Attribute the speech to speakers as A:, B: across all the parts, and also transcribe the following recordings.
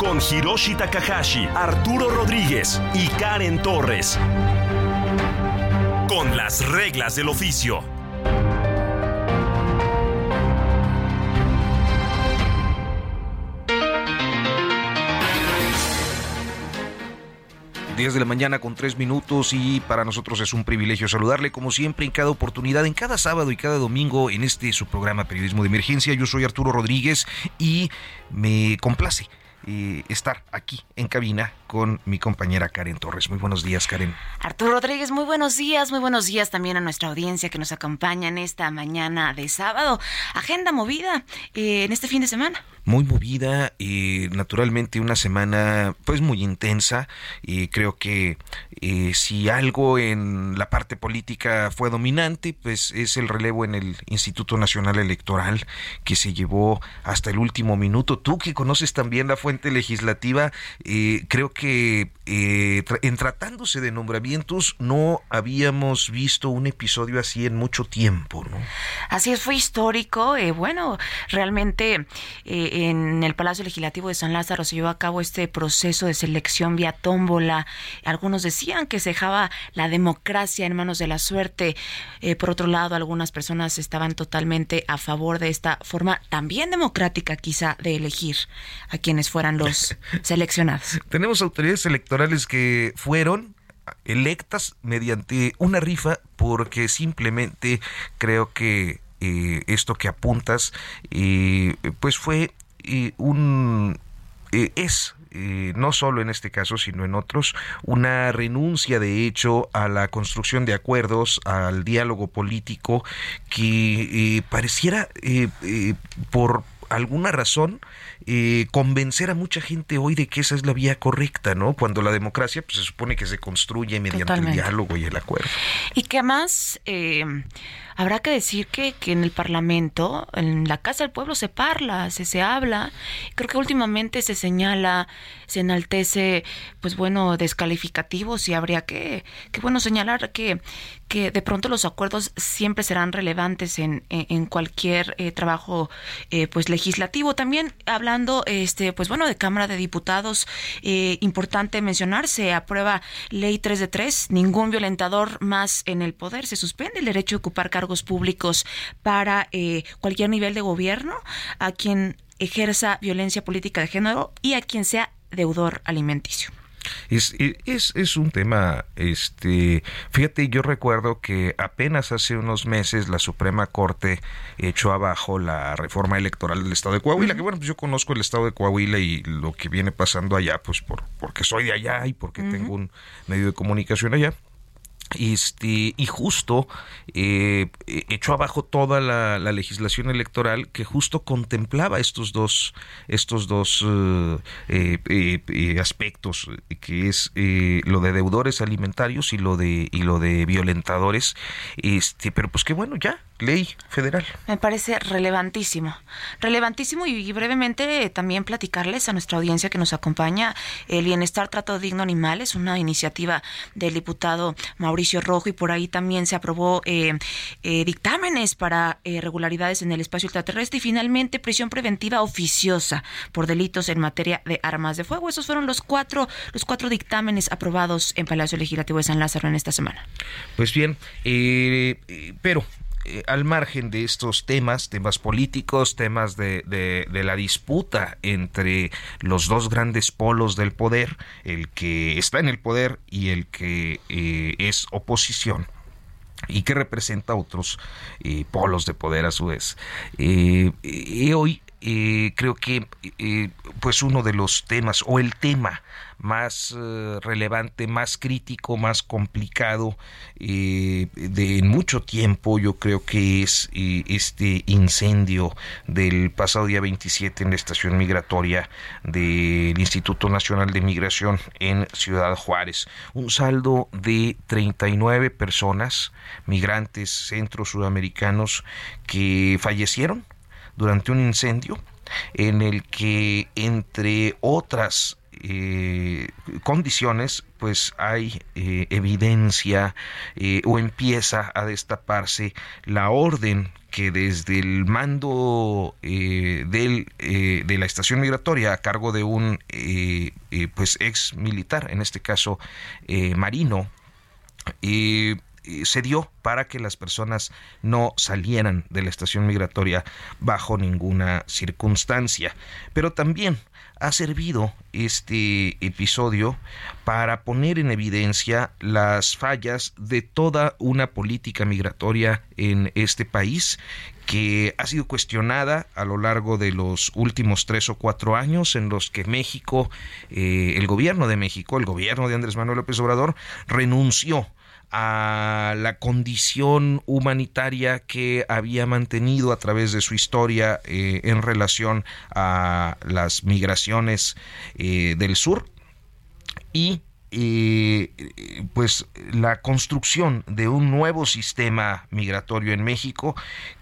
A: Con Hiroshi Takahashi, Arturo Rodríguez y Karen Torres. Con las reglas del oficio.
B: De la mañana con tres minutos y para nosotros es un privilegio saludarle como siempre en cada oportunidad, en cada sábado y cada domingo en este su programa Periodismo de Emergencia. Yo soy Arturo Rodríguez y me complace estar aquí en cabina con mi compañera Karen Torres. Muy buenos días, Karen.
C: Arturo Rodríguez, muy buenos días, muy buenos días también a nuestra audiencia que nos acompaña en esta mañana de sábado. Agenda movida eh, en este fin de semana
B: muy movida y naturalmente una semana pues muy intensa y creo que eh, si algo en la parte política fue dominante pues es el relevo en el Instituto Nacional Electoral que se llevó hasta el último minuto tú que conoces también la fuente legislativa eh, creo que eh, en tratándose de nombramientos no habíamos visto un episodio así en mucho tiempo ¿no?
C: así es fue histórico bueno realmente en el Palacio Legislativo de San Lázaro se llevó a cabo este proceso de selección vía tómbola. Algunos decían que se dejaba la democracia en manos de la suerte. Eh, por otro lado, algunas personas estaban totalmente a favor de esta forma también democrática quizá de elegir a quienes fueran los seleccionados.
B: Tenemos autoridades electorales que fueron electas mediante una rifa porque simplemente creo que eh, esto que apuntas eh, pues fue un eh, es eh, no solo en este caso, sino en otros, una renuncia de hecho a la construcción de acuerdos, al diálogo político que eh, pareciera por alguna razón convencer a mucha gente hoy de que esa es la vía correcta, ¿no? Cuando la democracia pues, se supone que se construye mediante el diálogo y el acuerdo.
C: Y que además habrá que decir que, que en el Parlamento, en la Casa del Pueblo se parla, se, se habla. Creo que últimamente se señala, se enaltece, pues bueno, descalificativos y habría que, que bueno, señalar que, que de pronto los acuerdos siempre serán relevantes en, en, cualquier eh, trabajo eh, pues legislativo. También hablando, este, pues bueno, de Cámara de Diputados, eh, importante mencionar, se aprueba ley 3 de 3, ningún violentador más en el poder, se suspende el derecho a ocupar cargos públicos para eh, cualquier nivel de gobierno, a quien ejerza violencia política de género y a quien sea deudor alimenticio.
B: Es, es, es, un tema, este, fíjate, yo recuerdo que apenas hace unos meses la Suprema Corte echó abajo la reforma electoral del Estado de Coahuila, que bueno, pues yo conozco el Estado de Coahuila y lo que viene pasando allá, pues por, porque soy de allá y porque tengo un medio de comunicación allá. Este, y justo eh, echó abajo toda la, legislación electoral que justo contemplaba estos dos, estos dos eh, eh, aspectos, que es lo de deudores alimentarios y lo de, y lo de violentadores. Este, pero pues qué bueno, ya, ley federal.
C: Me parece relevantísimo. Relevantísimo y, brevemente también platicarles a nuestra audiencia que nos acompaña el Bienestar Trato Digno Animales, una iniciativa del diputado Mauricio Rojo y por ahí también se aprobó eh, eh, dictámenes para eh, regularidades en el espacio ultraterrestre y finalmente prisión preventiva oficiosa por delitos en materia de armas de fuego. Esos fueron los cuatro, los cuatro dictámenes aprobados en Palacio Legislativo de San Lázaro en esta semana.
B: Pues bien, pero eh, al margen de estos temas, temas políticos, temas de, de, la disputa entre los dos grandes polos del poder, el que está en el poder y el que eh, es oposición y que representa otros eh, polos de poder a su vez. hoy eh, creo que eh, pues uno de los temas o el tema más relevante, más crítico, más complicado de en mucho tiempo, yo creo que es este incendio del pasado día 27 en la estación migratoria del Instituto Nacional de Migración en Ciudad Juárez. Un saldo de 39 personas, migrantes centro sudamericanos, que fallecieron durante un incendio en el que, entre otras eh, condiciones, pues hay eh, evidencia eh, o empieza a destaparse la orden que desde el mando del, de la estación migratoria a cargo de un pues ex militar, en este caso marino, se dio para que las personas no salieran de la estación migratoria bajo ninguna circunstancia. Pero también ha servido este episodio para poner en evidencia las fallas de toda una política migratoria en este país que ha sido cuestionada a lo largo de los últimos tres o cuatro años en los que México, eh, el gobierno de México, el gobierno de Andrés Manuel López Obrador, renunció a la condición humanitaria que había mantenido a través de su historia eh, en relación a las migraciones eh, del sur. Y eh, pues la construcción de un nuevo sistema migratorio en México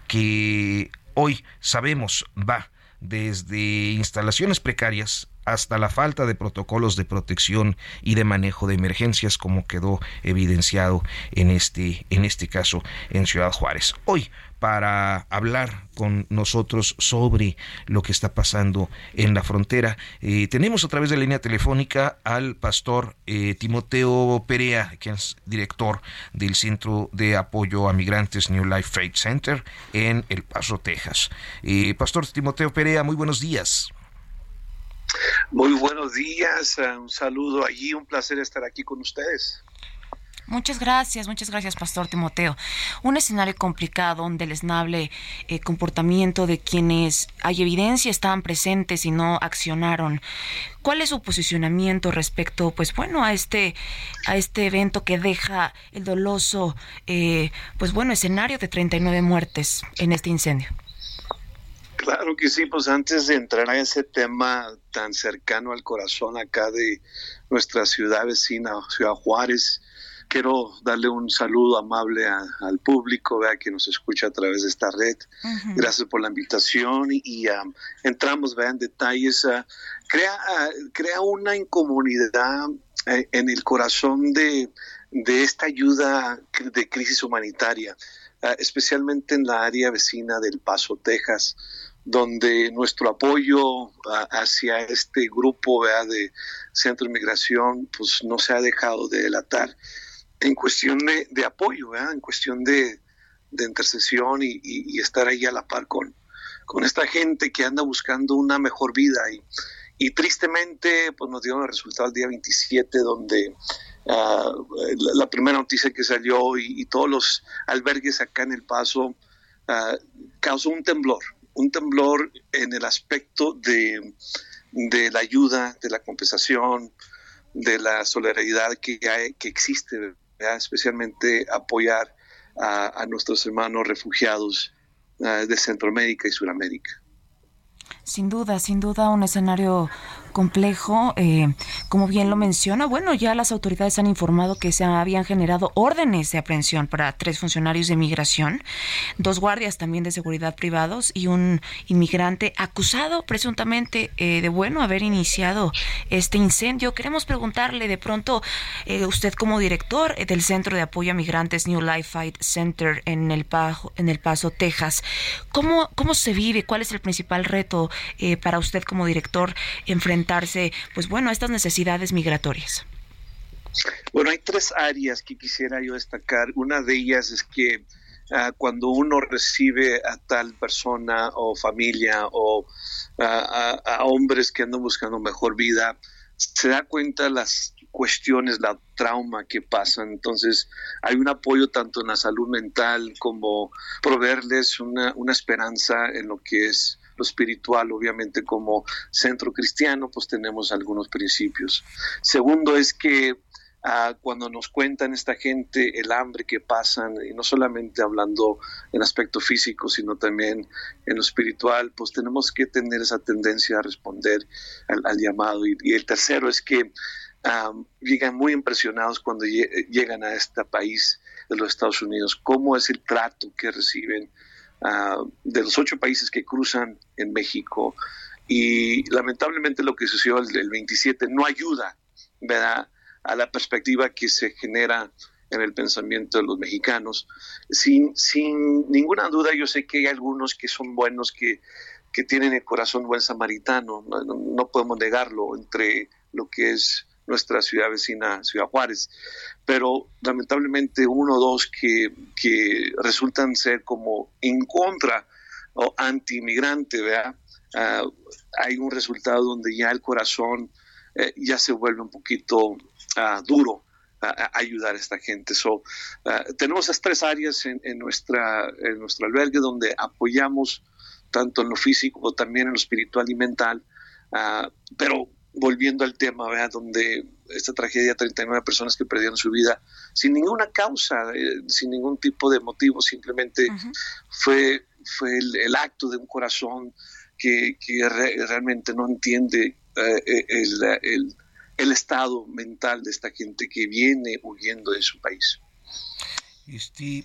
B: que hoy sabemos va desde instalaciones precarias hasta la falta de protocolos de protección y de manejo de emergencias como quedó evidenciado en este en este caso en Ciudad Juárez. Hoy para hablar con nosotros sobre lo que está pasando en la frontera. Eh, tenemos a través de la línea telefónica al pastor eh, Timoteo Perea, quien es director del Centro de Apoyo a Migrantes New Life Faith Center en El Paso, Texas. Eh, pastor Timoteo Perea, muy buenos días.
D: Muy buenos días, eh, un saludo allí, un placer estar aquí con ustedes.
C: Muchas gracias, muchas gracias, Pastor Timoteo. Un escenario complicado, un deleznable eh, comportamiento de quienes hay evidencia estaban presentes y no accionaron. ¿Cuál es su posicionamiento respecto, pues bueno, a este, a este evento que deja el doloso, eh, pues bueno, escenario de 39 muertes en este incendio?
D: Claro que sí, pues antes de entrar a ese tema tan cercano al corazón acá de nuestra ciudad vecina, Ciudad Juárez, quiero darle un saludo amable al público vea, que nos escucha a través de esta red. Gracias por la invitación y, um, entramos vea, en detalles. Uh, crea, uh, crea una incomunidad eh, en el corazón de, de esta ayuda de crisis humanitaria, especialmente en la área vecina del Paso, Texas donde nuestro apoyo hacia este grupo de Centro de Migración pues no se ha dejado de delatar en cuestión de, apoyo, en cuestión de, intercesión y, estar ahí a la par con, con esta gente que anda buscando una mejor vida. Y, tristemente pues nos dieron el resultado el día 27 donde ah, la, primera noticia que salió y, todos los albergues acá en El Paso ah, causó un temblor un temblor en el aspecto de, la ayuda, de la compensación, de la solidaridad que, hay, que existe, especialmente apoyar a, nuestros hermanos refugiados ah, de Centroamérica y Sudamérica.
C: Sin duda, sin duda un escenario complejo. Eh, como bien lo menciona, bueno, ya las autoridades han informado que se habían generado órdenes de aprehensión para tres funcionarios de migración, dos guardias también de seguridad privados y un inmigrante acusado presuntamente eh, de, bueno, haber iniciado este incendio. Queremos preguntarle de pronto, eh, usted como director del Centro de Apoyo a Migrantes New Life Fight Center en El, Paso, en el Paso, Texas, ¿cómo, ¿cómo se vive? ¿Cuál es el principal reto para usted como director enfrentar pues bueno, a estas necesidades migratorias?
D: Bueno, hay tres áreas que quisiera yo destacar. Una de ellas es que ah, cuando uno recibe a tal persona o familia o a, hombres que andan buscando mejor vida, se da cuenta las cuestiones, la trauma que pasan. Entonces, hay un apoyo tanto en la salud mental como proveerles una, una esperanza en lo que es espiritual, obviamente como centro cristiano, pues tenemos algunos principios. Segundo es que Ah, cuando nos cuentan esta gente el hambre que pasan, y no solamente hablando en aspecto físico, sino también en lo espiritual, pues tenemos que tener esa tendencia a responder al, llamado. Y, el tercero es que llegan muy impresionados cuando llegan a este país de los Estados Unidos, cómo es el trato que reciben ah, de los ocho países que cruzan en México. Y lamentablemente lo que sucedió el, el 27 no ayuda, ¿verdad? a la perspectiva que se genera en el pensamiento de los mexicanos. Sin, sin ninguna duda, yo sé que hay algunos que son buenos, que, que tienen el corazón buen samaritano, no, podemos negarlo entre lo que es nuestra ciudad vecina, Ciudad Juárez, pero lamentablemente uno o dos que, que resultan ser como en contra o anti-inmigrante, ¿verdad? Ah, hay un resultado donde ya el corazón eh, ya se vuelve un poquito duro a, ayudar a esta gente. So, tenemos esas tres áreas en, nuestra, en nuestro albergue donde apoyamos tanto en lo físico como también en lo espiritual y mental. pero volviendo al tema, donde esta tragedia, 39 personas que perdieron su vida sin ninguna causa, eh, sin ningún tipo de motivo, simplemente fue, fue el, acto de un corazón que, que realmente no entiende eh, eh, el el estado mental de esta gente que viene huyendo de su país.
B: Este,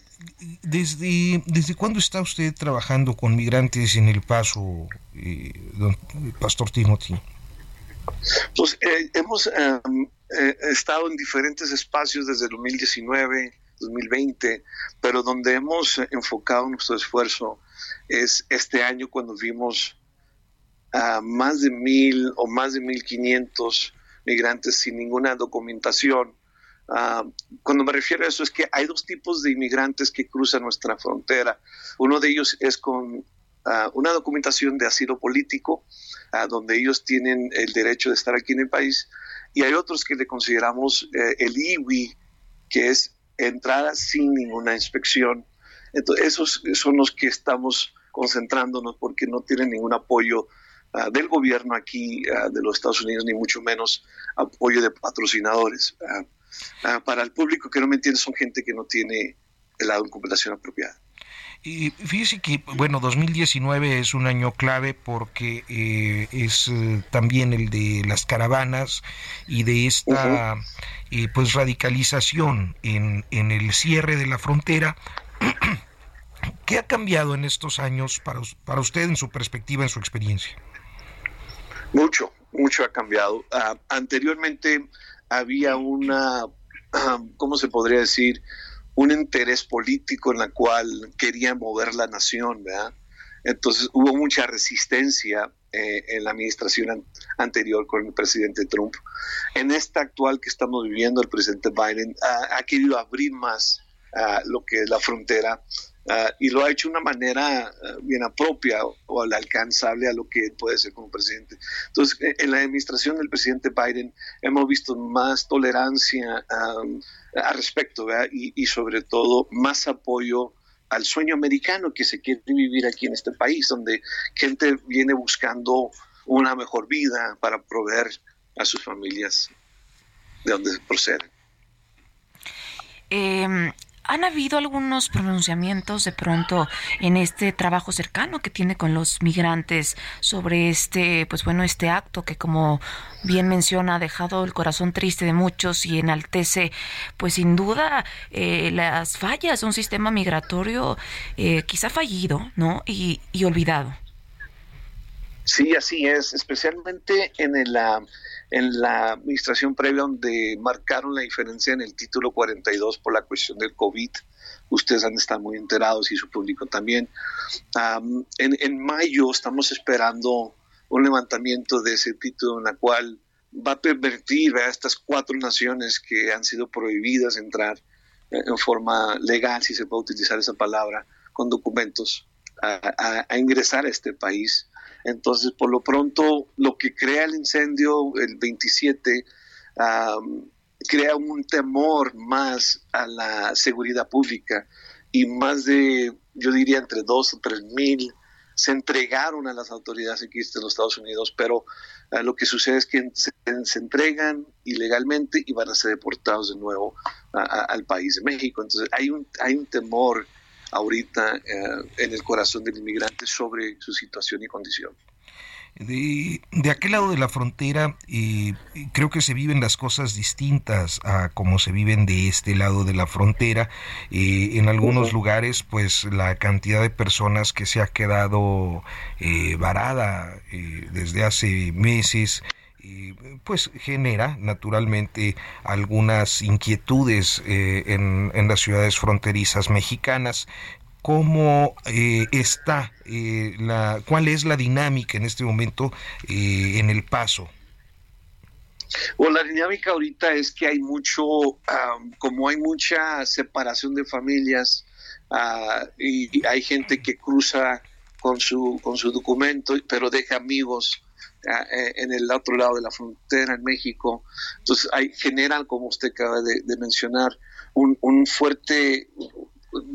B: desde, ¿Desde cuándo está usted trabajando con migrantes en El Paso, eh, don Pastor Timothy?
D: Pues eh, hemos em, eh, estado en diferentes espacios desde el 2019, 2020, pero donde hemos enfocado nuestro esfuerzo es este año cuando vimos a más de mil o más de mil quinientos migrantes sin ninguna documentación. Ah, cuando me refiero a eso es que hay dos tipos de inmigrantes que cruzan nuestra frontera. Uno de ellos es con ah, una documentación de asilo político, ah, donde ellos tienen el derecho de estar aquí en el país, y hay otros que le consideramos eh, el IWI, que es entrada sin ninguna inspección. Entonces, esos son los que estamos concentrándonos porque no tienen ningún apoyo Ah, del gobierno aquí ah, de los Estados Unidos, ni mucho menos apoyo de patrocinadores. Ah, para el público que no me entiende, son gente que no tiene la documentación apropiada.
B: Y fíjese que, bueno, 2019 es un año clave porque eh, es eh, también el de las caravanas y de esta eh, pues radicalización en, en el cierre de la frontera. ¿Qué ha cambiado en estos años para, para usted en su perspectiva, en su experiencia?
D: Mucho, mucho ha cambiado. Ah, anteriormente había una, ¿cómo se podría decir? Un interés político en la cual quería mover la nación. Entonces hubo mucha resistencia eh, en la administración anterior con el presidente Trump. En esta actual que estamos viviendo, el presidente Biden ha querido abrir más ah, lo que es la frontera Ah, y lo ha hecho de una manera ah, bien propia o, al alcanzable a lo que puede ser como presidente. Entonces, eh, en la administración del presidente Biden hemos visto más tolerancia al respecto y, y, sobre todo más apoyo al sueño americano que se quiere vivir aquí en este país, donde gente viene buscando una mejor vida para proveer a sus familias de donde proceden.
C: Eh, ¿Han habido algunos pronunciamientos de pronto en este trabajo cercano que tiene con los migrantes sobre este, pues bueno, este acto que como bien menciona ha dejado el corazón triste de muchos y enaltece, pues sin duda, eh, las fallas de un sistema migratorio eh, quizá fallido, ¿no? Y, y olvidado.
D: Sí, así es, especialmente en el la administración previa donde marcaron la diferencia en el título 42 por la cuestión del COVID. Ustedes han estar muy enterados y su público también. en, mayo estamos esperando un levantamiento de ese título en la cual va a pervertir a estas cuatro naciones que han sido prohibidas entrar eh, en forma legal, si se puede utilizar esa palabra, con documentos a ingresar a este país entonces, por lo pronto, lo que crea el incendio el 27 crea un temor más a la seguridad pública y más de, yo diría, entre dos o tres mil se entregaron a las autoridades aquí en los Estados Unidos, pero eh, lo que sucede es que se, entregan ilegalmente y van a ser deportados de nuevo al país de México. Entonces hay un, hay un temor ahorita eh, en el corazón del inmigrante sobre su situación y condición.
B: De, de, aquel lado de la frontera eh, creo que se viven las cosas distintas a como se viven de este lado de la frontera. Eh, en algunos lugares pues la cantidad de personas que se ha quedado eh, varada desde hace meses pues genera naturalmente algunas inquietudes en, en, las ciudades fronterizas mexicanas cómo eh, está, eh, la, cuál es la dinámica en este momento eh, en el paso.
D: Bueno, la dinámica ahorita es que hay mucho, como hay mucha separación de familias ah, y hay gente que cruza con su, con su documento, pero deja amigos en el otro lado de la frontera en México. Entonces, hay, generan, como usted acaba de, mencionar, un, un, fuerte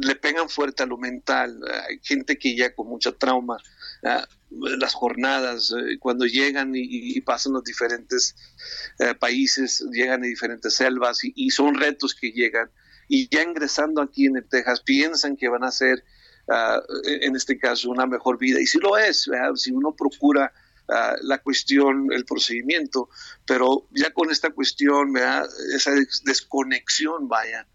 D: le pegan fuerte a lo mental. Hay gente que ya con mucha trauma, ah, las jornadas, eh, cuando llegan y, pasan los diferentes eh, países, llegan a diferentes selvas y, son retos que llegan. Y ya ingresando aquí en el Texas, piensan que van a ser, ah, en este caso, una mejor vida. Y si lo es, si uno procura ah, la cuestión, el procedimiento, pero ya con esta cuestión, esa desconexión, vaya,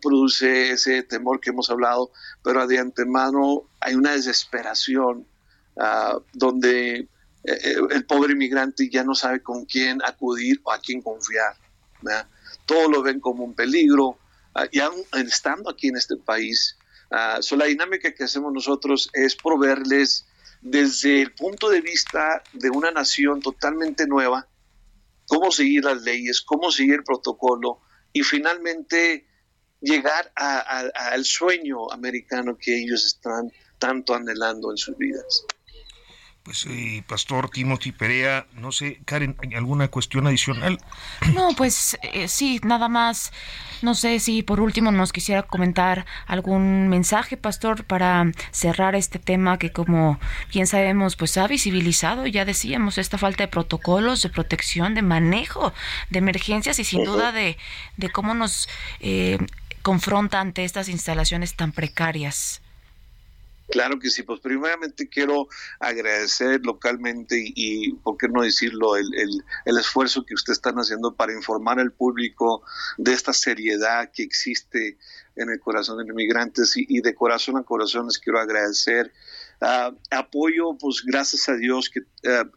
D: produce ese temor que hemos hablado, pero de antemano hay una desesperación donde eh, eh, el pobre inmigrante ya no sabe con quién acudir o a quién confiar. Todo lo ven como un peligro, ya estando aquí en este país. la dinámica que hacemos nosotros es proveerles desde el punto de vista de una nación totalmente nueva, cómo seguir las leyes, cómo seguir el protocolo, y finalmente llegar al sueño americano que ellos están tanto anhelando en sus vidas.
B: Pues, eh, Pastor Timothy Perea, no sé, Karen, ¿alguna cuestión adicional?
C: No, pues eh, sí, nada más. No sé si por último nos quisiera comentar algún mensaje, Pastor, para cerrar este tema que como bien sabemos, pues ha visibilizado, ya decíamos, esta falta de protocolos, de protección, de manejo de emergencias y sin duda de, de cómo nos eh, confronta ante estas instalaciones tan precarias.
D: Claro que sí, pues primeramente quiero agradecer localmente y, por qué no decirlo, el, esfuerzo que ustedes están haciendo para informar al público de esta seriedad que existe en el corazón de los inmigrantes y, de corazón a corazón les quiero agradecer. Ah, apoyo, pues gracias a Dios que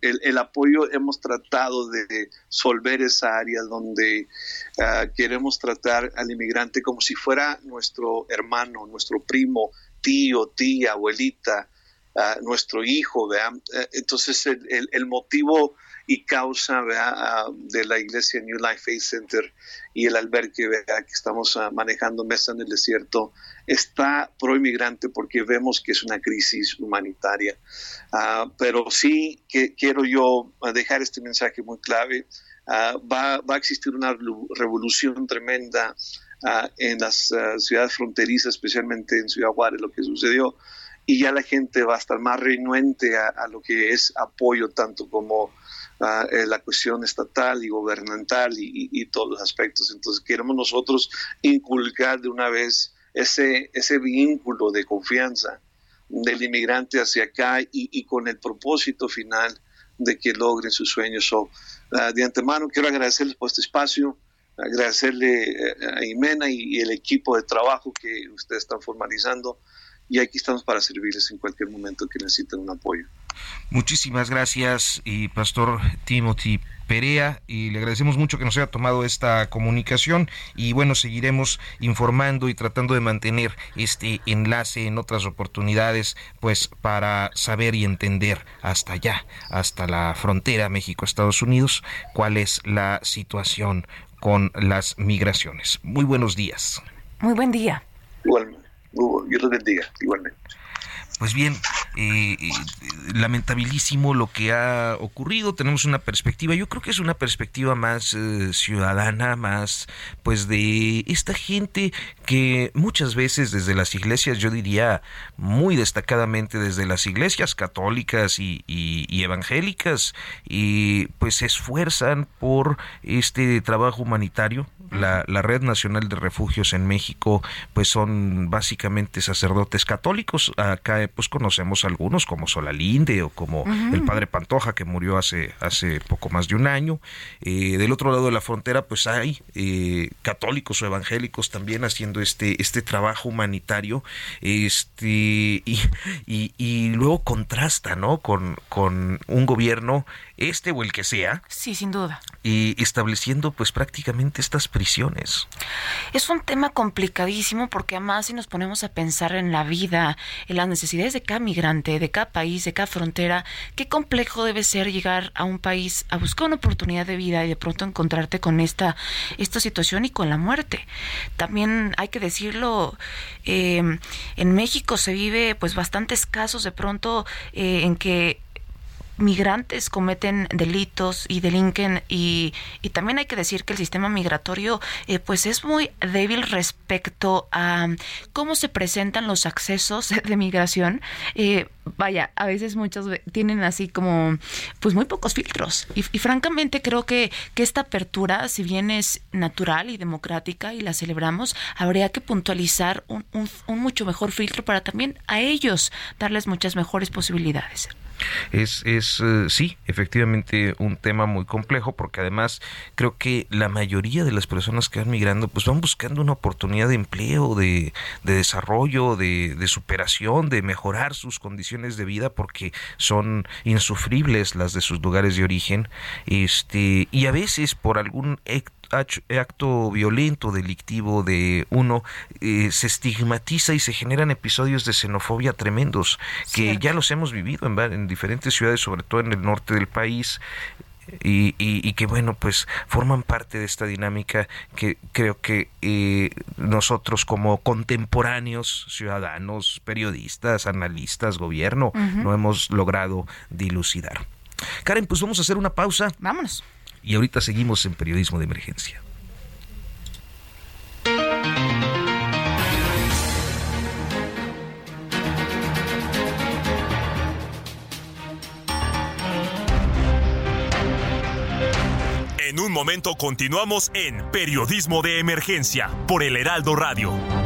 D: el, el, apoyo hemos tratado de solver esa área donde ah, queremos tratar al inmigrante como si fuera nuestro hermano, nuestro primo, tío, tía, abuelita, nuestro hijo, ¿vean? Eh, entonces el, el, motivo y causa de la iglesia New Life Faith Center y el albergue ¿vea? que estamos ah, manejando Mesa en el Desierto está pro inmigrante porque vemos que es una crisis humanitaria. Ah, pero sí que quiero yo dejar este mensaje muy clave. Ah, va, va, a existir una revolución tremenda en las ciudades fronterizas, especialmente en Ciudad Juárez, lo que sucedió, y ya la gente va a estar más renuente a, lo que es apoyo, tanto como eh, la cuestión estatal y gubernamental y, todos los aspectos. Entonces queremos nosotros inculcar de una vez ese, ese vínculo de confianza del inmigrante hacia acá y, con el propósito final de que logren sus sueños. de antemano quiero agradecerles por este espacio agradecerle eh, a Jimena y, el equipo de trabajo que ustedes están formalizando y aquí estamos para servirles en cualquier momento que necesiten un apoyo.
B: Muchísimas gracias y Pastor Timothy Perea y le agradecemos mucho que nos haya tomado esta comunicación y bueno, seguiremos informando y tratando de mantener este enlace en otras oportunidades pues para saber y entender hasta allá, hasta la frontera México-Estados Unidos, cuál es la situación con las migraciones. Muy buenos días.
C: Muy buen día.
D: Igualmente. Dios los bendiga, igualmente.
B: Pues bien, eh, lamentabilísimo lo que ha ocurrido. Tenemos una perspectiva, yo creo que es una perspectiva más ciudadana, más pues de esta gente que muchas veces desde las iglesias, yo diría muy destacadamente desde las iglesias católicas y, evangélicas, y pues se esfuerzan por este trabajo humanitario. La, la, Red Nacional de Refugios en México, pues son básicamente sacerdotes católicos. Acá pues conocemos algunos como Solalinde o como el Padre Pantoja que murió hace, hace poco más de un año. Eh, del otro lado de la frontera pues hay eh, católicos o evangélicos también haciendo este, este trabajo humanitario. Este, y, y, luego contrasta, ¿no? Con, con un gobierno, este o el que sea.
C: Sí, sin duda.
B: Y estableciendo pues prácticamente estas prisiones.
C: Es un tema complicadísimo porque además si nos ponemos a pensar en la vida, en las necesidades de cada migrante, de cada país, de cada frontera, qué complejo debe ser llegar a un país a buscar una oportunidad de vida y de pronto encontrarte con esta, esta situación y con la muerte. También hay que decirlo, eh, en México se vive pues bastantes casos de pronto eh, en que migrantes cometen delitos y delinquen y, y, también hay que decir que el sistema migratorio eh, pues es muy débil respecto a cómo se presentan los accesos de migración. Eh, vaya a veces muchos tienen así como pues muy pocos filtros. Y, francamente creo que, que esta apertura si bien es natural y democrática y la celebramos habría que puntualizar un, un mucho mejor filtro para también a ellos darles muchas mejores posibilidades
B: es, es eh, sí, efectivamente un tema muy complejo porque además creo que la mayoría de las personas que van migrando pues van buscando una oportunidad de empleo, de, de desarrollo, de, de, superación, de mejorar sus condiciones de vida porque son insufribles las de sus lugares de origen. Este y a veces por algún acto violento, delictivo de uno, eh, se estigmatiza y se generan episodios de xenofobia tremendos, que ya los hemos vivido en, en, diferentes ciudades, sobre todo en el norte del país. Y, y, que bueno pues forman parte de esta dinámica que creo que eh, nosotros como contemporáneos ciudadanos periodistas analistas gobierno no hemos logrado dilucidar. Karen pues vamos a hacer una pausa.
C: Vámonos
B: y ahorita seguimos en periodismo de emergencia.
A: En un momento continuamos en Periodismo de Emergencia por el Heraldo Radio.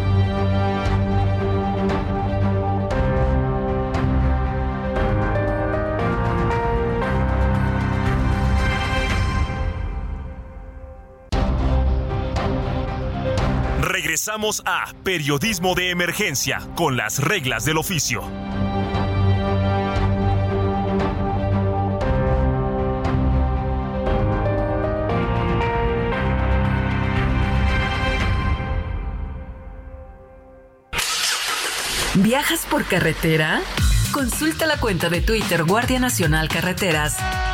A: Regresamos a Periodismo de Emergencia con las reglas del oficio.
E: ¿Viajas por carretera? Consulta la cuenta de Twitter Guardia Nacional Carreteras.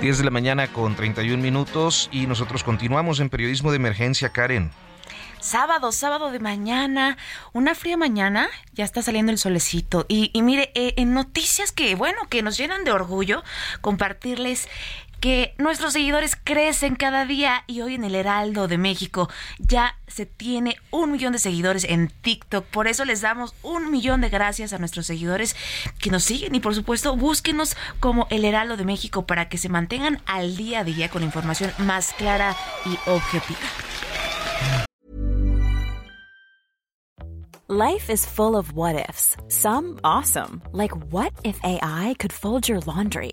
B: 10 de la mañana con 31 minutos y nosotros continuamos en periodismo de emergencia, Karen.
C: Sábado, sábado de mañana, una fría mañana, ya está saliendo el solecito. Y, mire, eh, en noticias que, bueno, que nos llenan de orgullo, compartirles que nuestros seguidores crecen cada día y hoy en el Heraldo de México ya se tiene un millón de seguidores en TikTok. Por eso les damos un millón de gracias a nuestros seguidores que nos siguen y por supuesto búsquenos como el Heraldo de México para que se mantengan al día a día con información más clara y objetiva.
F: Life is full of what ifs. Some awesome, like what if AI could fold your laundry?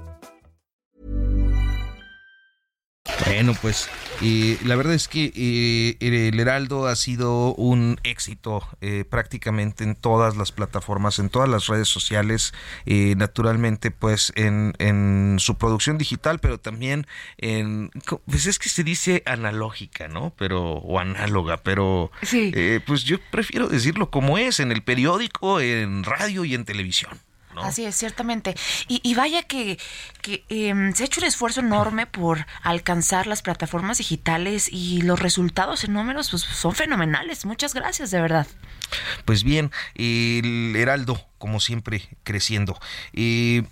B: Bueno, pues eh, la verdad es que eh, el Heraldo ha sido un éxito eh, prácticamente en todas las plataformas, en todas las redes sociales, naturalmente pues en, en, su producción digital, pero también en, pues es que se dice analógica, ¿no? Pero, o análoga, pero
C: sí.
B: pues yo prefiero decirlo como es, en el periódico, en radio y en televisión.
C: Así es, ciertamente. Y, vaya que, em, se ha hecho un esfuerzo enorme por alcanzar las plataformas digitales y los resultados en números pues, son fenomenales. Muchas gracias, de verdad.
B: Pues bien, el Heraldo, como siempre, creciendo. Eh,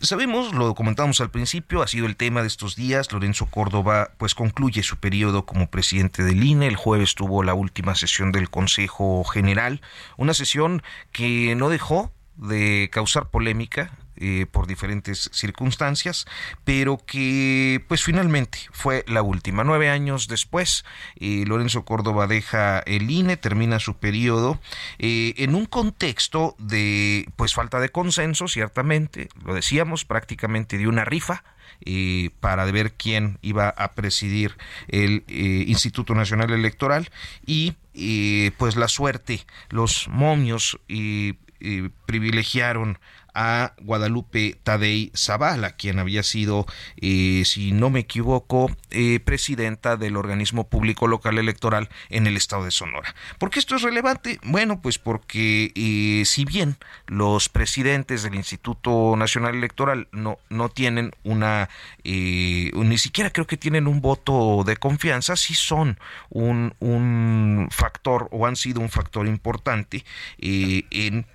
B: sabemos, lo comentamos al principio, ha sido el tema de estos días. Lorenzo Córdoba, pues concluye su periodo como presidente del INE. El jueves tuvo la última sesión del Consejo General, una sesión que no dejó de causar polémica eh, por diferentes circunstancias, pero que pues finalmente fue la última. Nueve años después, eh, Lorenzo Córdoba deja el INE, termina su periodo eh, en un contexto de pues falta de consenso, ciertamente, lo decíamos, prácticamente de una rifa. para ver quién iba a presidir el Instituto Nacional Electoral y pues la suerte, los momios y eh, privilegiaron a Guadalupe Tadei Zavala, quien había sido, eh, si no me equivoco, eh, presidenta del organismo público local electoral en el estado de Sonora. ¿Por qué esto es relevante? Bueno, pues porque si bien los presidentes del Instituto Nacional Electoral no, no tienen una, ni siquiera creo que tienen un voto de confianza, sí son un, un factor o han sido un factor importante en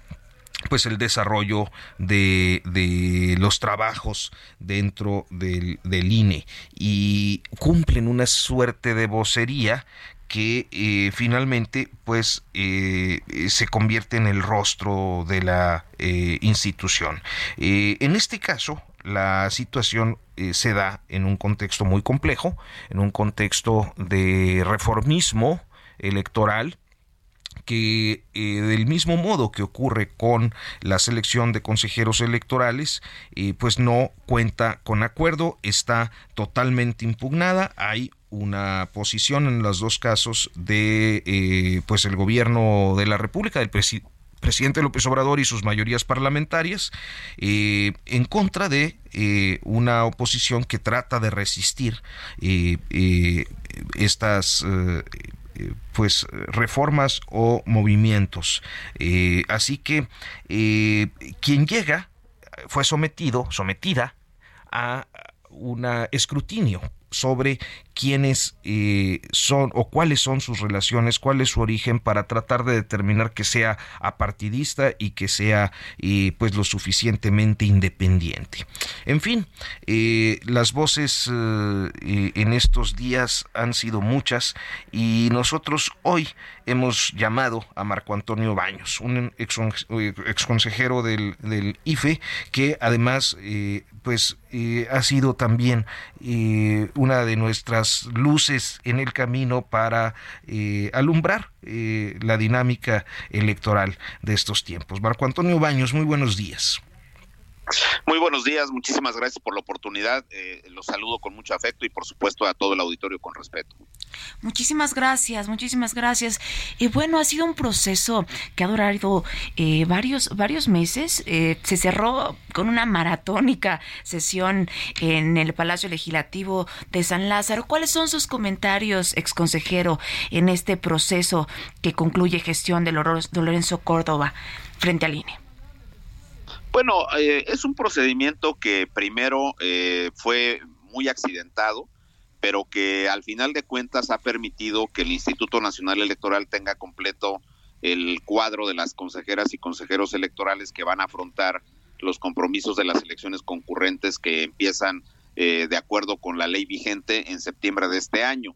B: pues el desarrollo de, de, los trabajos dentro del, del, INE y cumplen una suerte de vocería que eh, finalmente pues eh, se convierte en el rostro de la eh, institución. en este caso, la situación se da en un contexto muy complejo, en un contexto de reformismo electoral, que eh, del mismo modo que ocurre con la selección de consejeros electorales, eh, pues no cuenta con acuerdo, está totalmente impugnada, hay una posición en los dos casos de eh, pues el gobierno de la República, del presidente López Obrador y sus mayorías parlamentarias en contra de una oposición que trata de resistir estas pues reformas o movimientos. Eh, así que eh, quien llega fue sometido, sometida a un escrutinio sobre quiénes eh, son o cuáles son sus relaciones, cuál es su origen para tratar de determinar que sea apartidista y que sea eh, pues lo suficientemente independiente. En fin, eh, las voces en estos días han sido muchas y nosotros hoy hemos llamado a Marco Antonio Baños, un ex, consejero del, del, IFE que además pues ha sido también una de nuestras luces en el camino para eh, alumbrar eh, la dinámica electoral de estos tiempos. Marco Antonio Baños, muy buenos días.
G: Muy buenos días, muchísimas gracias por la oportunidad. Eh, los saludo con mucho afecto y por supuesto a todo el auditorio con respeto.
C: Muchísimas gracias, muchísimas gracias. Y bueno, ha sido un proceso que ha durado eh, varios, varios meses. Eh, se cerró con una maratónica sesión en el Palacio Legislativo de San Lázaro. ¿Cuáles son sus comentarios, ex consejero, en este proceso que concluye gestión de Lorenzo Córdoba frente al INE?
G: Bueno, eh, es un procedimiento que primero eh, fue muy accidentado, pero que al final de cuentas ha permitido que el Instituto Nacional Electoral tenga completo el cuadro de las consejeras y consejeros electorales que van a afrontar los compromisos de las elecciones concurrentes que empiezan eh, de acuerdo con la ley vigente en septiembre de este año.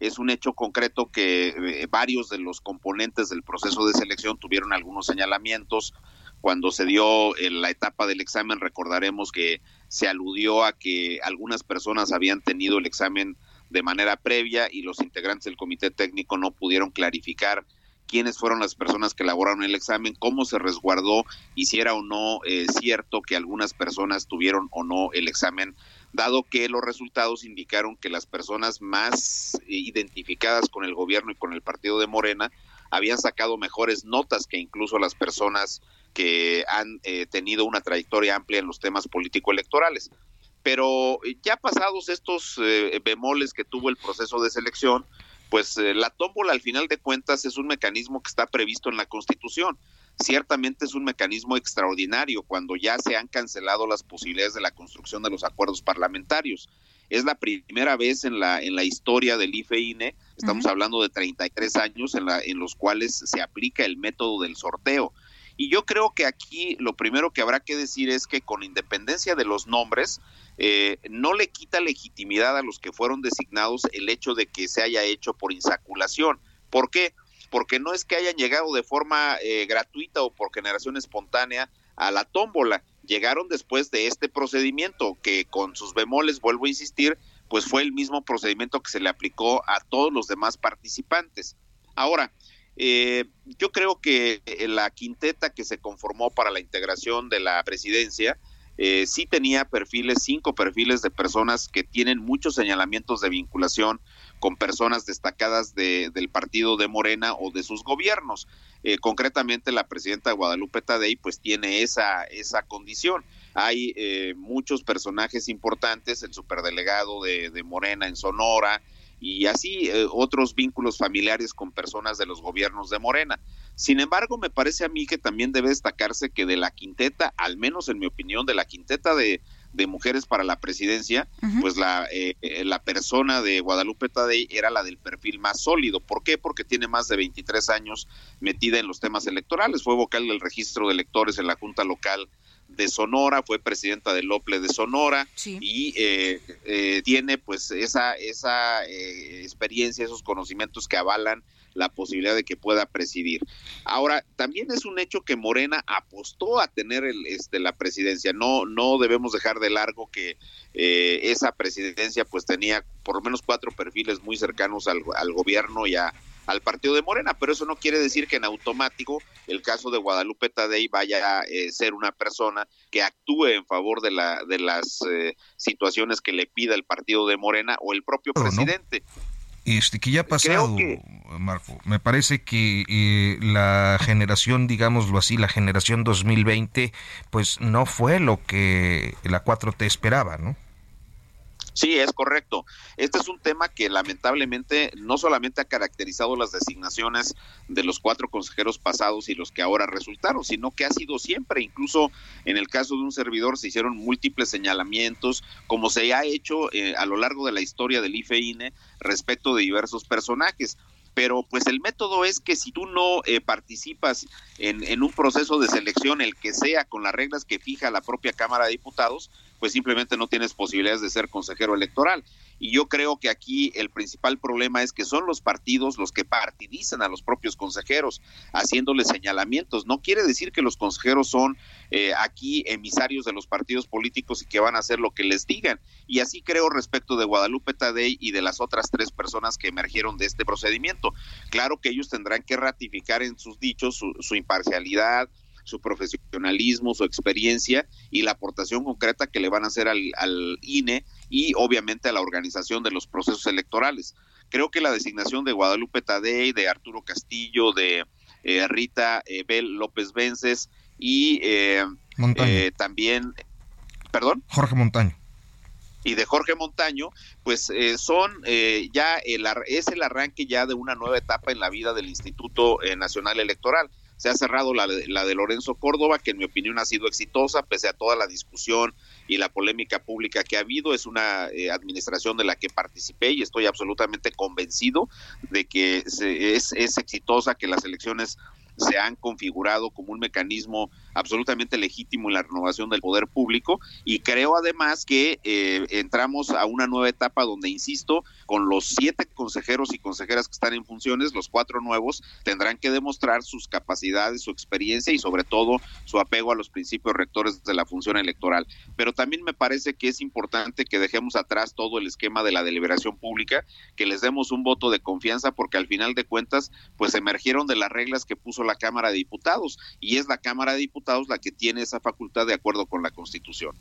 G: Es un hecho concreto que varios de los componentes del proceso de selección tuvieron algunos señalamientos Cuando se dio la etapa del examen, recordaremos que se aludió a que algunas personas habían tenido el examen de manera previa y los integrantes del comité técnico no pudieron clarificar quiénes fueron las personas que elaboraron el examen, cómo se resguardó y si era o no eh, cierto que algunas personas tuvieron o no el examen, dado que los resultados indicaron que las personas más identificadas con el gobierno y con el partido de Morena habían sacado mejores notas que incluso las personas que han eh, tenido una trayectoria amplia en los temas político-electorales. Pero ya pasados estos eh, bemoles que tuvo el proceso de selección, pues eh, la tómbola al final de cuentas es un mecanismo que está previsto en la Constitución. Ciertamente es un mecanismo extraordinario cuando ya se han cancelado las posibilidades de la construcción de los acuerdos parlamentarios. Es la primera vez en la en la historia del IFEINE, estamos hablando de 33 años en, la, en los cuales se aplica el método del sorteo. Y yo creo que aquí lo primero que habrá que decir es que con independencia de los nombres, eh, no le quita legitimidad a los que fueron designados el hecho de que se haya hecho por insaculación. ¿Por qué? Porque no es que hayan llegado de forma eh, gratuita o por generación espontánea a la tómbola, llegaron después de este procedimiento que con sus bemoles, vuelvo a insistir, pues fue el mismo procedimiento que se le aplicó a todos los demás participantes. Ahora, eh, yo creo que eh, la quinteta que se conformó para la integración de la presidencia eh, sí tenía perfiles, cinco perfiles de personas que tienen muchos señalamientos de vinculación con personas destacadas del partido de Morena o de sus gobiernos. Eh, concretamente la presidenta Guadalupe Tadei pues tiene esa, esa condición. Hay muchos personajes importantes, el superdelegado de, de Morena en Sonora, y así eh, otros vínculos familiares con personas de los gobiernos de Morena. Sin embargo, me parece a mí que también debe destacarse que de la quinteta, al menos en mi opinión, de la quinteta de, de mujeres para la presidencia, pues la, eh, eh, la persona de Guadalupe Tadei era la del perfil más sólido. ¿Por qué? Porque tiene más de 23 años metida en los temas electorales. Fue vocal del registro de electores en la Junta Local de Sonora, fue presidenta del OPLE de Sonora y eh, eh, tiene pues esa, esa eh, experiencia, esos conocimientos que avalan la posibilidad de que pueda presidir. Ahora, también es un hecho que Morena apostó a tener el, este, la presidencia. No, no debemos dejar de largo que esa presidencia pues tenía por lo menos cuatro perfiles muy cercanos al, al gobierno y a, al partido de Morena, pero eso no quiere decir que en automático el caso de Guadalupe Tadei vaya a eh, ser una persona que actúe en favor de, la, de las eh, situaciones que le pida el partido de Morena o el propio presidente.
B: Este, que ya ha pasado, Marco. Me parece que eh, la generación, digámoslo así, la generación 2020, pues no fue lo que la 4T esperaba, ¿no?
G: Sí, es correcto. Este es un tema que lamentablemente no solamente ha caracterizado las designaciones de los cuatro consejeros pasados y los que ahora resultaron, sino que ha sido siempre, incluso en el caso de un servidor se hicieron múltiples señalamientos, como se ha hecho eh, a lo largo de la historia del IFEINE respecto de diversos personajes pero pues el método es que si tú no eh, participas en, en, un proceso de selección, el que sea con las reglas que fija la propia Cámara de Diputados, pues simplemente no tienes posibilidades de ser consejero electoral. Y yo creo que aquí el principal problema es que son los partidos los que partidizan a los propios consejeros, haciéndoles señalamientos. No quiere decir que los consejeros son eh, aquí emisarios de los partidos políticos y que van a hacer lo que les digan. Y así creo respecto de Guadalupe Tadei y de las otras tres personas que emergieron de este procedimiento. Claro que ellos tendrán que ratificar en sus dichos su, su imparcialidad, su profesionalismo, su experiencia y la aportación concreta que le van a hacer al, INE y obviamente a la organización de los procesos electorales. Creo que la designación de Guadalupe Tadei, de Arturo Castillo, de eh, Rita eh, Bel López Vences y eh, también, perdón.
B: Jorge Montaño
G: y de Jorge Montaño, pues son ya el, es el arranque ya de una nueva etapa en la vida del Instituto Nacional Electoral se ha cerrado la de, la de Lorenzo Córdoba, que en mi opinión ha sido exitosa, pese a toda la discusión y la polémica pública que ha habido. Es una eh, administración de la que participé y estoy absolutamente convencido de que es, es exitosa, que las elecciones se han configurado como un mecanismo absolutamente legítimo en la renovación del poder público y creo además que eh, entramos a una nueva etapa donde, insisto, con los siete consejeros y consejeras que están en funciones, los cuatro nuevos tendrán que demostrar sus capacidades, su experiencia y sobre todo su apego a los principios rectores de la función electoral. Pero también me parece que es importante que dejemos atrás todo el esquema de la deliberación pública, que les demos un voto de confianza porque al final de cuentas pues emergieron de las reglas que puso la Cámara de Diputados y es la Cámara de Diputados la que tiene esa facultad de acuerdo con la Constitución.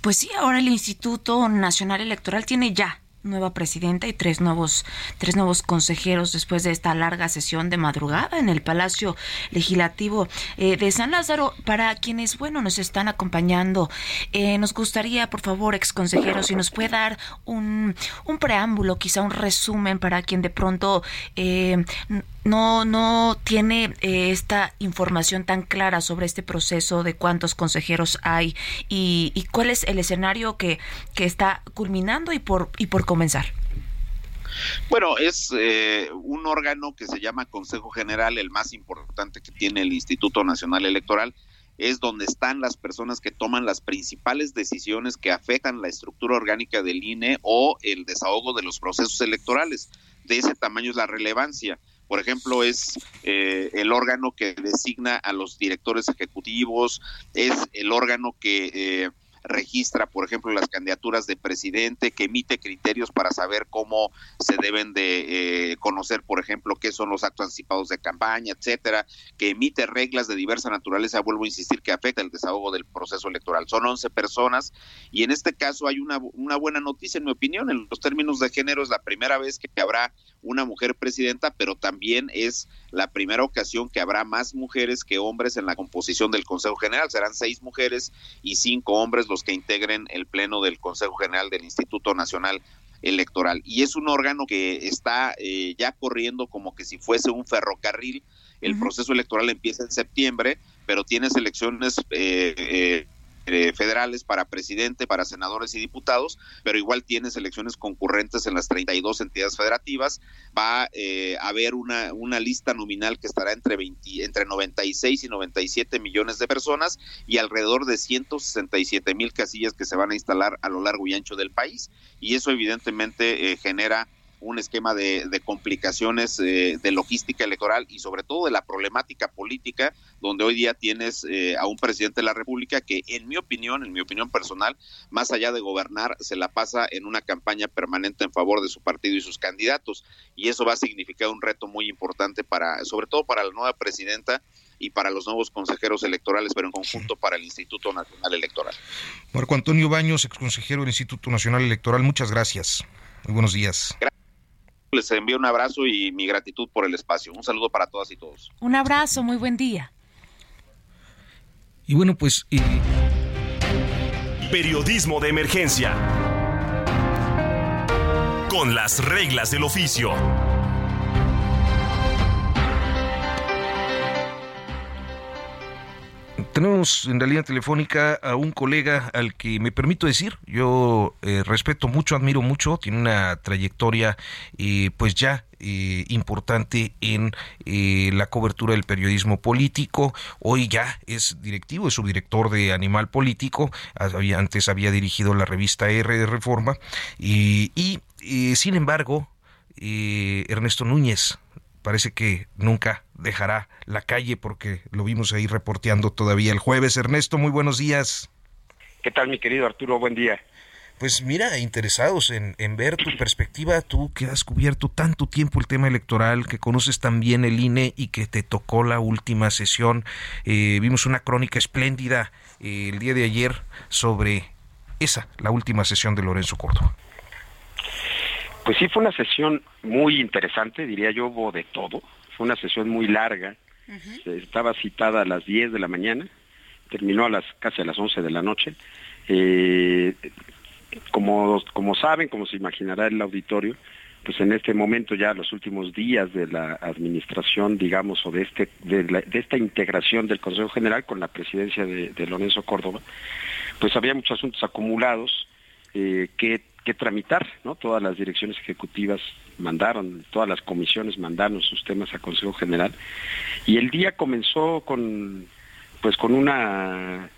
C: Pues sí, ahora el Instituto Nacional Electoral tiene ya nueva presidenta y tres nuevos, tres nuevos consejeros después de esta larga sesión de madrugada en el Palacio Legislativo eh, de San Lázaro. Para quienes, bueno, nos están acompañando, eh, nos gustaría, por favor, ex consejero, si nos puede dar un, un preámbulo, quizá un resumen para quien de pronto eh, no, no tiene eh, esta información tan clara sobre este proceso de cuántos consejeros hay y, cuál es el escenario que, que, está culminando y por, y por comenzar.
G: Bueno, es eh, un órgano que se llama Consejo General, el más importante que tiene el Instituto Nacional Electoral. Es donde están las personas que toman las principales decisiones que afectan la estructura orgánica del INE o el desahogo de los procesos electorales. De ese tamaño es la relevancia por ejemplo, es eh, el órgano que designa a los directores ejecutivos, es el órgano que eh, registra, por ejemplo, las candidaturas de presidente, que emite criterios para saber cómo se deben de eh, conocer, por ejemplo, qué son los actos anticipados de campaña, etcétera, que emite reglas de diversa naturaleza, vuelvo a insistir, que afecta el desahogo del proceso electoral. Son 11 personas y en este caso hay una, una buena noticia, en mi opinión, en los términos de género es la primera vez que habrá una mujer presidenta, pero también es la primera ocasión que habrá más mujeres que hombres en la composición del Consejo General. Serán seis mujeres y cinco hombres los que integren el Pleno del Consejo General del Instituto Nacional Electoral. Y es un órgano que está eh, ya corriendo como que si fuese un ferrocarril. El proceso electoral empieza en septiembre, pero tiene elecciones eh, eh, eh, federales para presidente, para senadores y diputados, pero igual tiene elecciones concurrentes en las 32 entidades federativas. Va eh, a haber una, una lista nominal que estará entre, 20, entre 96 y 97 millones de personas y alrededor de 167 mil casillas que se van a instalar a lo largo y ancho del país. Y eso evidentemente eh, genera un esquema de, complicaciones eh, de logística electoral y sobre todo de la problemática política, donde hoy día tienes eh, a un presidente de la República que, en mi opinión, en mi opinión personal, más allá de gobernar, se la pasa en una campaña permanente en favor de su partido y sus candidatos. Y eso va a significar un reto muy importante para, sobre todo para la nueva presidenta y para los nuevos consejeros electorales, pero en conjunto para el Instituto Nacional Electoral.
B: Marco Antonio Baños, ex consejero del Instituto Nacional Electoral, muchas gracias. Muy buenos días. Gracias.
G: Les envío un abrazo y mi gratitud por el espacio. Un saludo para todas y todos.
C: Un abrazo, muy buen día.
B: Y bueno, pues...
A: Periodismo de emergencia. Con las reglas del oficio.
B: Tenemos en la línea telefónica a un colega al que me permito decir, yo eh, respeto mucho, admiro mucho, tiene una trayectoria eh, pues ya eh, importante en la cobertura del periodismo político. Hoy ya es directivo, es subdirector de Animal Político. antes había dirigido la revista R de Reforma. y sin embargo, Ernesto Núñez parece que nunca dejará la calle porque lo vimos ahí reporteando todavía el jueves. Ernesto, muy buenos días.
H: ¿Qué tal, mi querido Arturo? Buen día.
B: Pues mira, interesados en, ver tu perspectiva, tú que has cubierto tanto tiempo el tema electoral, que conoces también el INE y que te tocó la última sesión. Eh, vimos una crónica espléndida eh, el día de ayer sobre esa, la última sesión de Lorenzo Córdoba.
H: Pues sí, fue una sesión muy interesante, diría yo, hubo de todo. Fue una sesión muy larga. Estaba citada a las 10 de la mañana, terminó a las casi a las 11 de la noche. Eh, como, como saben, como se imaginará el auditorio, pues en este momento ya los últimos días de la administración, digamos, o de este de, esta integración del Consejo General con la presidencia de, Lorenzo Córdoba, pues había muchos asuntos acumulados eh, que que tramitar, ¿no? Todas las direcciones ejecutivas mandaron, todas las comisiones mandaron sus temas a Consejo General y el día comenzó con pues con una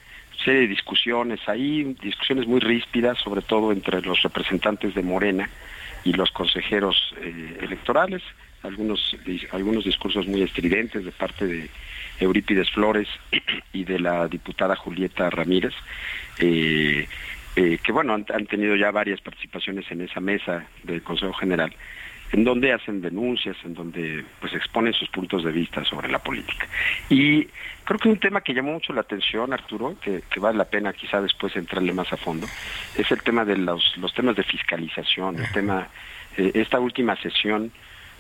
H: serie de discusiones ahí, discusiones muy ríspidas, sobre todo entre los representantes de Morena y los consejeros eh, electorales, algunos, algunos discursos muy estridentes de parte de Eurípides Flores y de la diputada Julieta Ramírez, eh, eh, que bueno, han, tenido ya varias participaciones en esa mesa del Consejo General, en donde hacen denuncias, en donde pues exponen sus puntos de vista sobre la política. Y creo que un tema que llamó mucho la atención, Arturo, que, vale la pena quizá después entrarle más a fondo, es el tema de los, los temas de fiscalización, el tema, eh, esta última sesión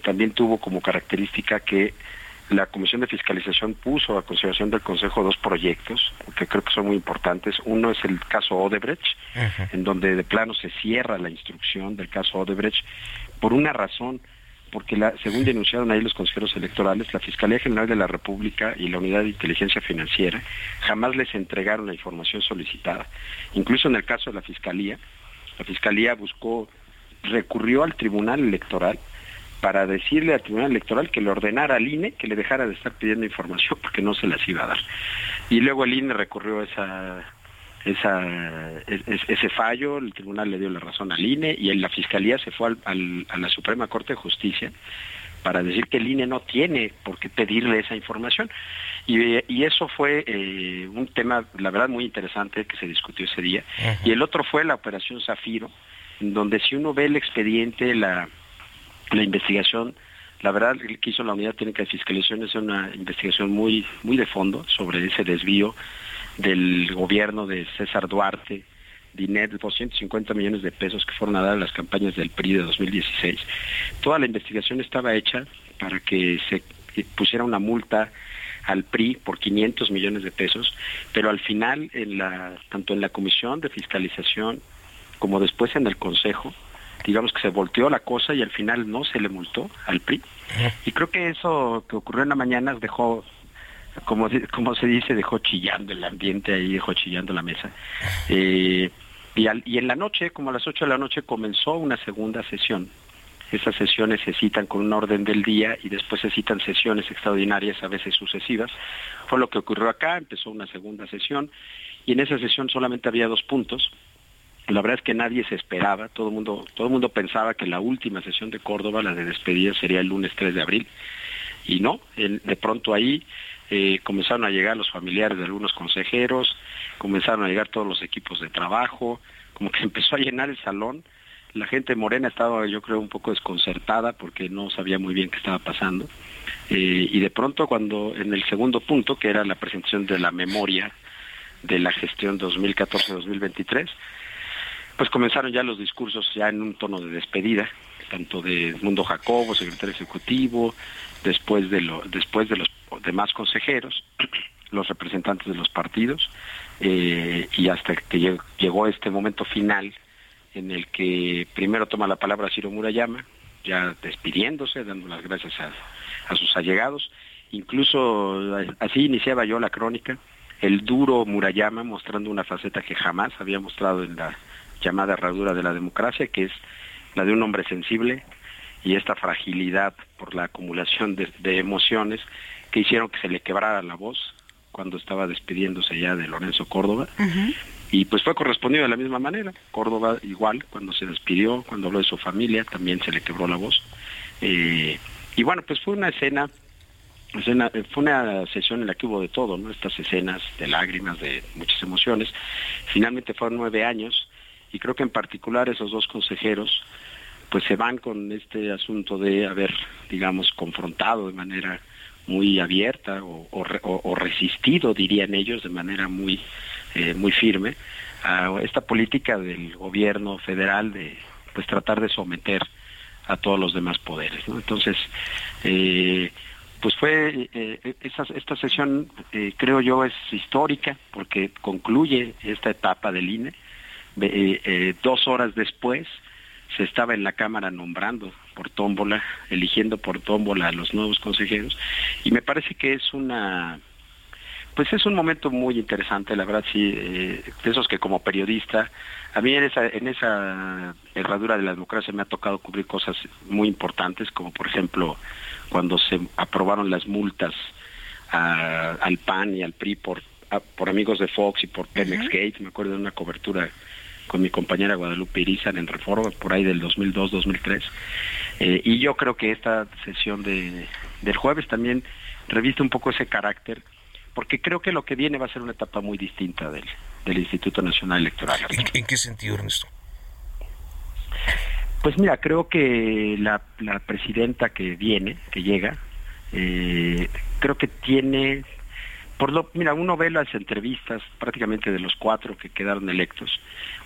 H: también tuvo como característica que la Comisión de Fiscalización puso a consideración del Consejo dos proyectos que creo que son muy importantes. Uno es el caso Odebrecht, en donde de plano se cierra la instrucción del caso Odebrecht por una razón, porque según denunciaron ahí los consejeros electorales, la Fiscalía General de la República y la Unidad de Inteligencia Financiera jamás les entregaron la información solicitada. Incluso en el caso de la Fiscalía, la Fiscalía buscó, recurrió al Tribunal Electoral para decirle al Tribunal Electoral que le ordenara al INE que le dejara de estar pidiendo información porque no se las iba a dar. Y luego el INE recurrió esa, esa, ese fallo, el tribunal le dio la razón al INE y la Fiscalía se fue al, a la Suprema Corte de Justicia para decir que el INE no tiene por qué pedirle esa información. Y, eso fue eh, un tema, la verdad, muy interesante que se discutió ese día. Y el otro fue la operación Zafiro, en donde si uno ve el expediente, la, la investigación, la verdad que hizo la Unidad Técnica de Fiscalización es una investigación muy, muy de fondo sobre ese desvío del gobierno de César Duarte, dinero de 250 millones de pesos que fueron a dar a las campañas del PRI de 2016. Toda la investigación estaba hecha para que se pusiera una multa al PRI por 500 millones de pesos, pero al final, en la, tanto en la Comisión de Fiscalización como después en el Consejo, digamos que se volteó la cosa y al final no se le multó al PRI. Y creo que eso que ocurrió en la mañana dejó, como, como se dice, dejó chillando el ambiente ahí, dejó chillando la mesa. Eh, y, y en la noche, como a las 8 de la noche, comenzó una segunda sesión. Esas sesiones se citan con un orden del día y después se citan sesiones extraordinarias, a veces sucesivas. Fue lo que ocurrió acá, empezó una segunda sesión y en esa sesión solamente había dos puntos la verdad es que nadie se esperaba, todo el mundo, todo mundo pensaba que la última sesión de Córdoba, la de despedida, sería el lunes 3 de abril. Y no, de pronto ahí eh, comenzaron a llegar los familiares de algunos consejeros, comenzaron a llegar todos los equipos de trabajo, como que empezó a llenar el salón. La gente morena estaba, yo creo, un poco desconcertada porque no sabía muy bien qué estaba pasando. Eh, y de pronto, cuando en el segundo punto, que era la presentación de la memoria de la gestión 2014-2023, pues comenzaron ya los discursos ya en un tono de despedida, tanto de Mundo Jacobo, secretario ejecutivo, después de, después de los demás consejeros, los representantes de los partidos, eh, y hasta que llegó este momento final en el que primero toma la palabra Ciro Murayama, ya despidiéndose, dando las gracias a, a sus allegados. Incluso así iniciaba yo la crónica, el duro Murayama mostrando una faceta que jamás había mostrado en la llamada herradura de la democracia, que es la de un hombre sensible y esta fragilidad por la acumulación de, emociones que hicieron que se le quebrara la voz cuando estaba despidiéndose ya de Lorenzo Córdoba. Y pues fue correspondido de la misma manera. Córdoba igual, cuando se despidió, cuando habló de su familia, también se le quebró la voz. Eh, y bueno, pues fue una escena, escena, fue una sesión en la que hubo de todo, ¿no? Estas escenas de lágrimas, de muchas emociones. Finalmente fueron nueve años y creo que en particular esos dos consejeros pues se van con este asunto de haber, digamos, confrontado de manera muy abierta o, resistido, dirían ellos, de manera muy, eh, muy firme a esta política del gobierno federal de pues tratar de someter a todos los demás poderes. Entonces, eh, pues fue eh, esta, sesión, creo yo, es histórica porque concluye esta etapa del INE dos horas después se estaba en la Cámara nombrando por tómbola, eligiendo por tómbola a los nuevos consejeros, y me parece que es una, pues es un momento muy interesante, la verdad sí, eh, de esos que como periodista, a mí en esa, en esa herradura de la democracia me ha tocado cubrir cosas muy importantes, como por ejemplo cuando se aprobaron las multas al PAN y al PRI por por amigos de Fox y por Pemex Gate, me acuerdo de una cobertura con mi compañera Guadalupe Irizar en Reforma, por ahí del 2002-2003. Eh, y yo creo que esta sesión de, del jueves también reviste un poco ese carácter, porque creo que lo que viene va a ser una etapa muy distinta del, del Instituto Nacional Electoral.
B: ¿En, qué sentido, Ernesto?
H: Pues mira, creo que la, la presidenta que viene, que llega, eh, creo que tiene por lo, mira, uno ve las entrevistas prácticamente de los cuatro que quedaron electos,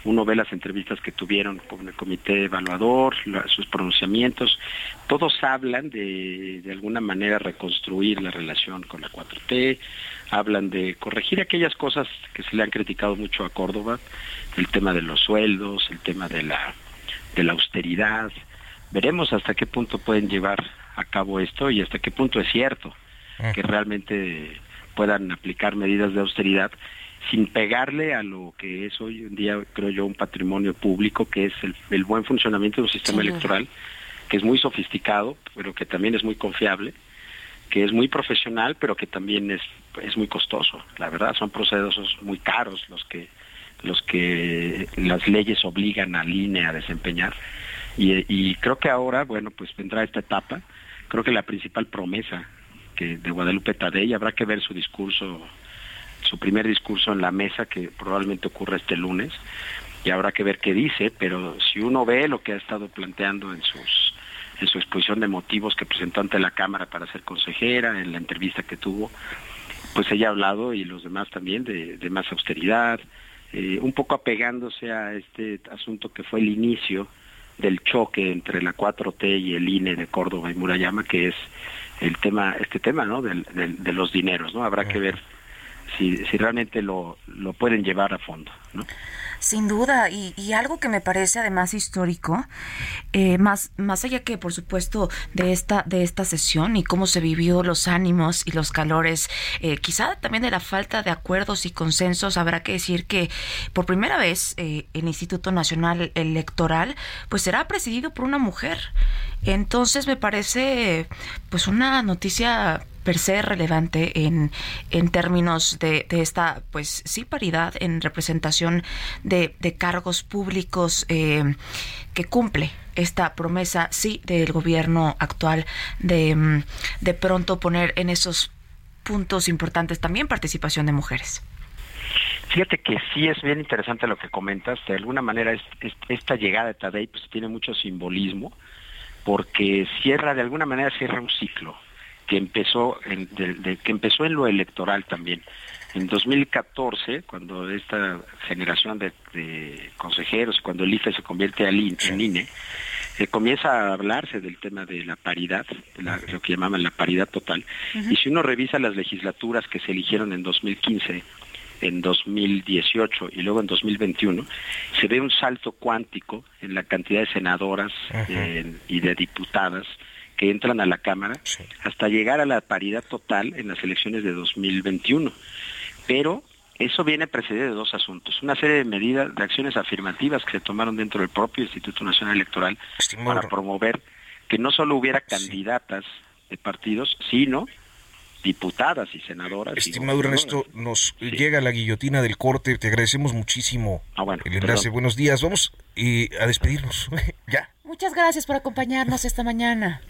H: uno ve las entrevistas que tuvieron con el comité evaluador, sus pronunciamientos, todos hablan de de alguna manera reconstruir la relación con la 4T, hablan de corregir aquellas cosas que se le han criticado mucho a Córdoba, el tema de los sueldos, el tema de la de la austeridad. Veremos hasta qué punto pueden llevar a cabo esto y hasta qué punto es cierto que realmente puedan aplicar medidas de austeridad sin pegarle a lo que es hoy en día, creo yo, un patrimonio público, que es el, buen funcionamiento de un sistema electoral, que es muy sofisticado, pero que también es muy confiable, que es muy profesional, pero que también es, es muy costoso. La verdad, son procesos muy caros los que los que las leyes obligan al INE a desempeñar. Y, y creo que ahora, bueno, pues vendrá esta etapa. Creo que la principal promesa de Guadalupe Tadei, habrá que ver su discurso, su primer discurso en la mesa que probablemente ocurra este lunes y habrá que ver qué dice, pero si uno ve lo que ha estado planteando en sus en su exposición de motivos que presentó ante la Cámara para ser consejera, en la entrevista que tuvo, pues ella ha hablado y los demás también de, más austeridad, eh, un poco apegándose a este asunto que fue el inicio del choque entre la 4T y el INE de Córdoba y Murayama, que es el tema, este tema, ¿no? De, de, los dineros, ¿no? Habrá que ver si, realmente lo, lo pueden llevar a fondo, ¿no?
C: Sin duda, y, y, algo que me parece además histórico, eh, más, más allá que por supuesto de esta, de esta sesión y cómo se vivió los ánimos y los calores, eh, quizá también de la falta de acuerdos y consensos, habrá que decir que por primera vez eh, el Instituto Nacional Electoral pues será presidido por una mujer. Entonces me parece pues una noticia per se relevante en, en términos de, de, esta, pues sí, paridad en representación de, de cargos públicos eh, que cumple esta promesa, sí, del gobierno actual de, mm, de pronto poner en esos puntos importantes también participación de mujeres.
H: Fíjate que sí es bien interesante lo que comentas. De alguna manera es, es, esta llegada de Tadei pues, tiene mucho simbolismo porque cierra, de alguna manera cierra un ciclo que empezó en, de, que empezó en lo electoral también. En 2014, cuando esta generación de, de consejeros, cuando el IFE se convierte al INE, en INE, se comienza a hablarse del tema de la paridad, de la, lo que llamaban la paridad total. Uh -huh. Y si uno revisa las legislaturas que se eligieron en 2015, en 2018 y luego en 2021, se ve un salto cuántico en la cantidad de senadoras eh, y de diputadas que entran a la Cámara sí. hasta llegar a la paridad total en las elecciones de 2021. Pero eso viene precedido de dos asuntos. Una serie de medidas, de acciones afirmativas que se tomaron dentro del propio Instituto Nacional Electoral para promover que no solo hubiera candidatas sí. de partidos, sino diputadas y senadoras.
B: Estimado Ernesto, nos sí. llega la guillotina del corte, te agradecemos muchísimo
H: ah, bueno,
B: el enlace. Perdón. Buenos días, vamos eh, a despedirnos. ya.
C: Muchas gracias por acompañarnos esta mañana.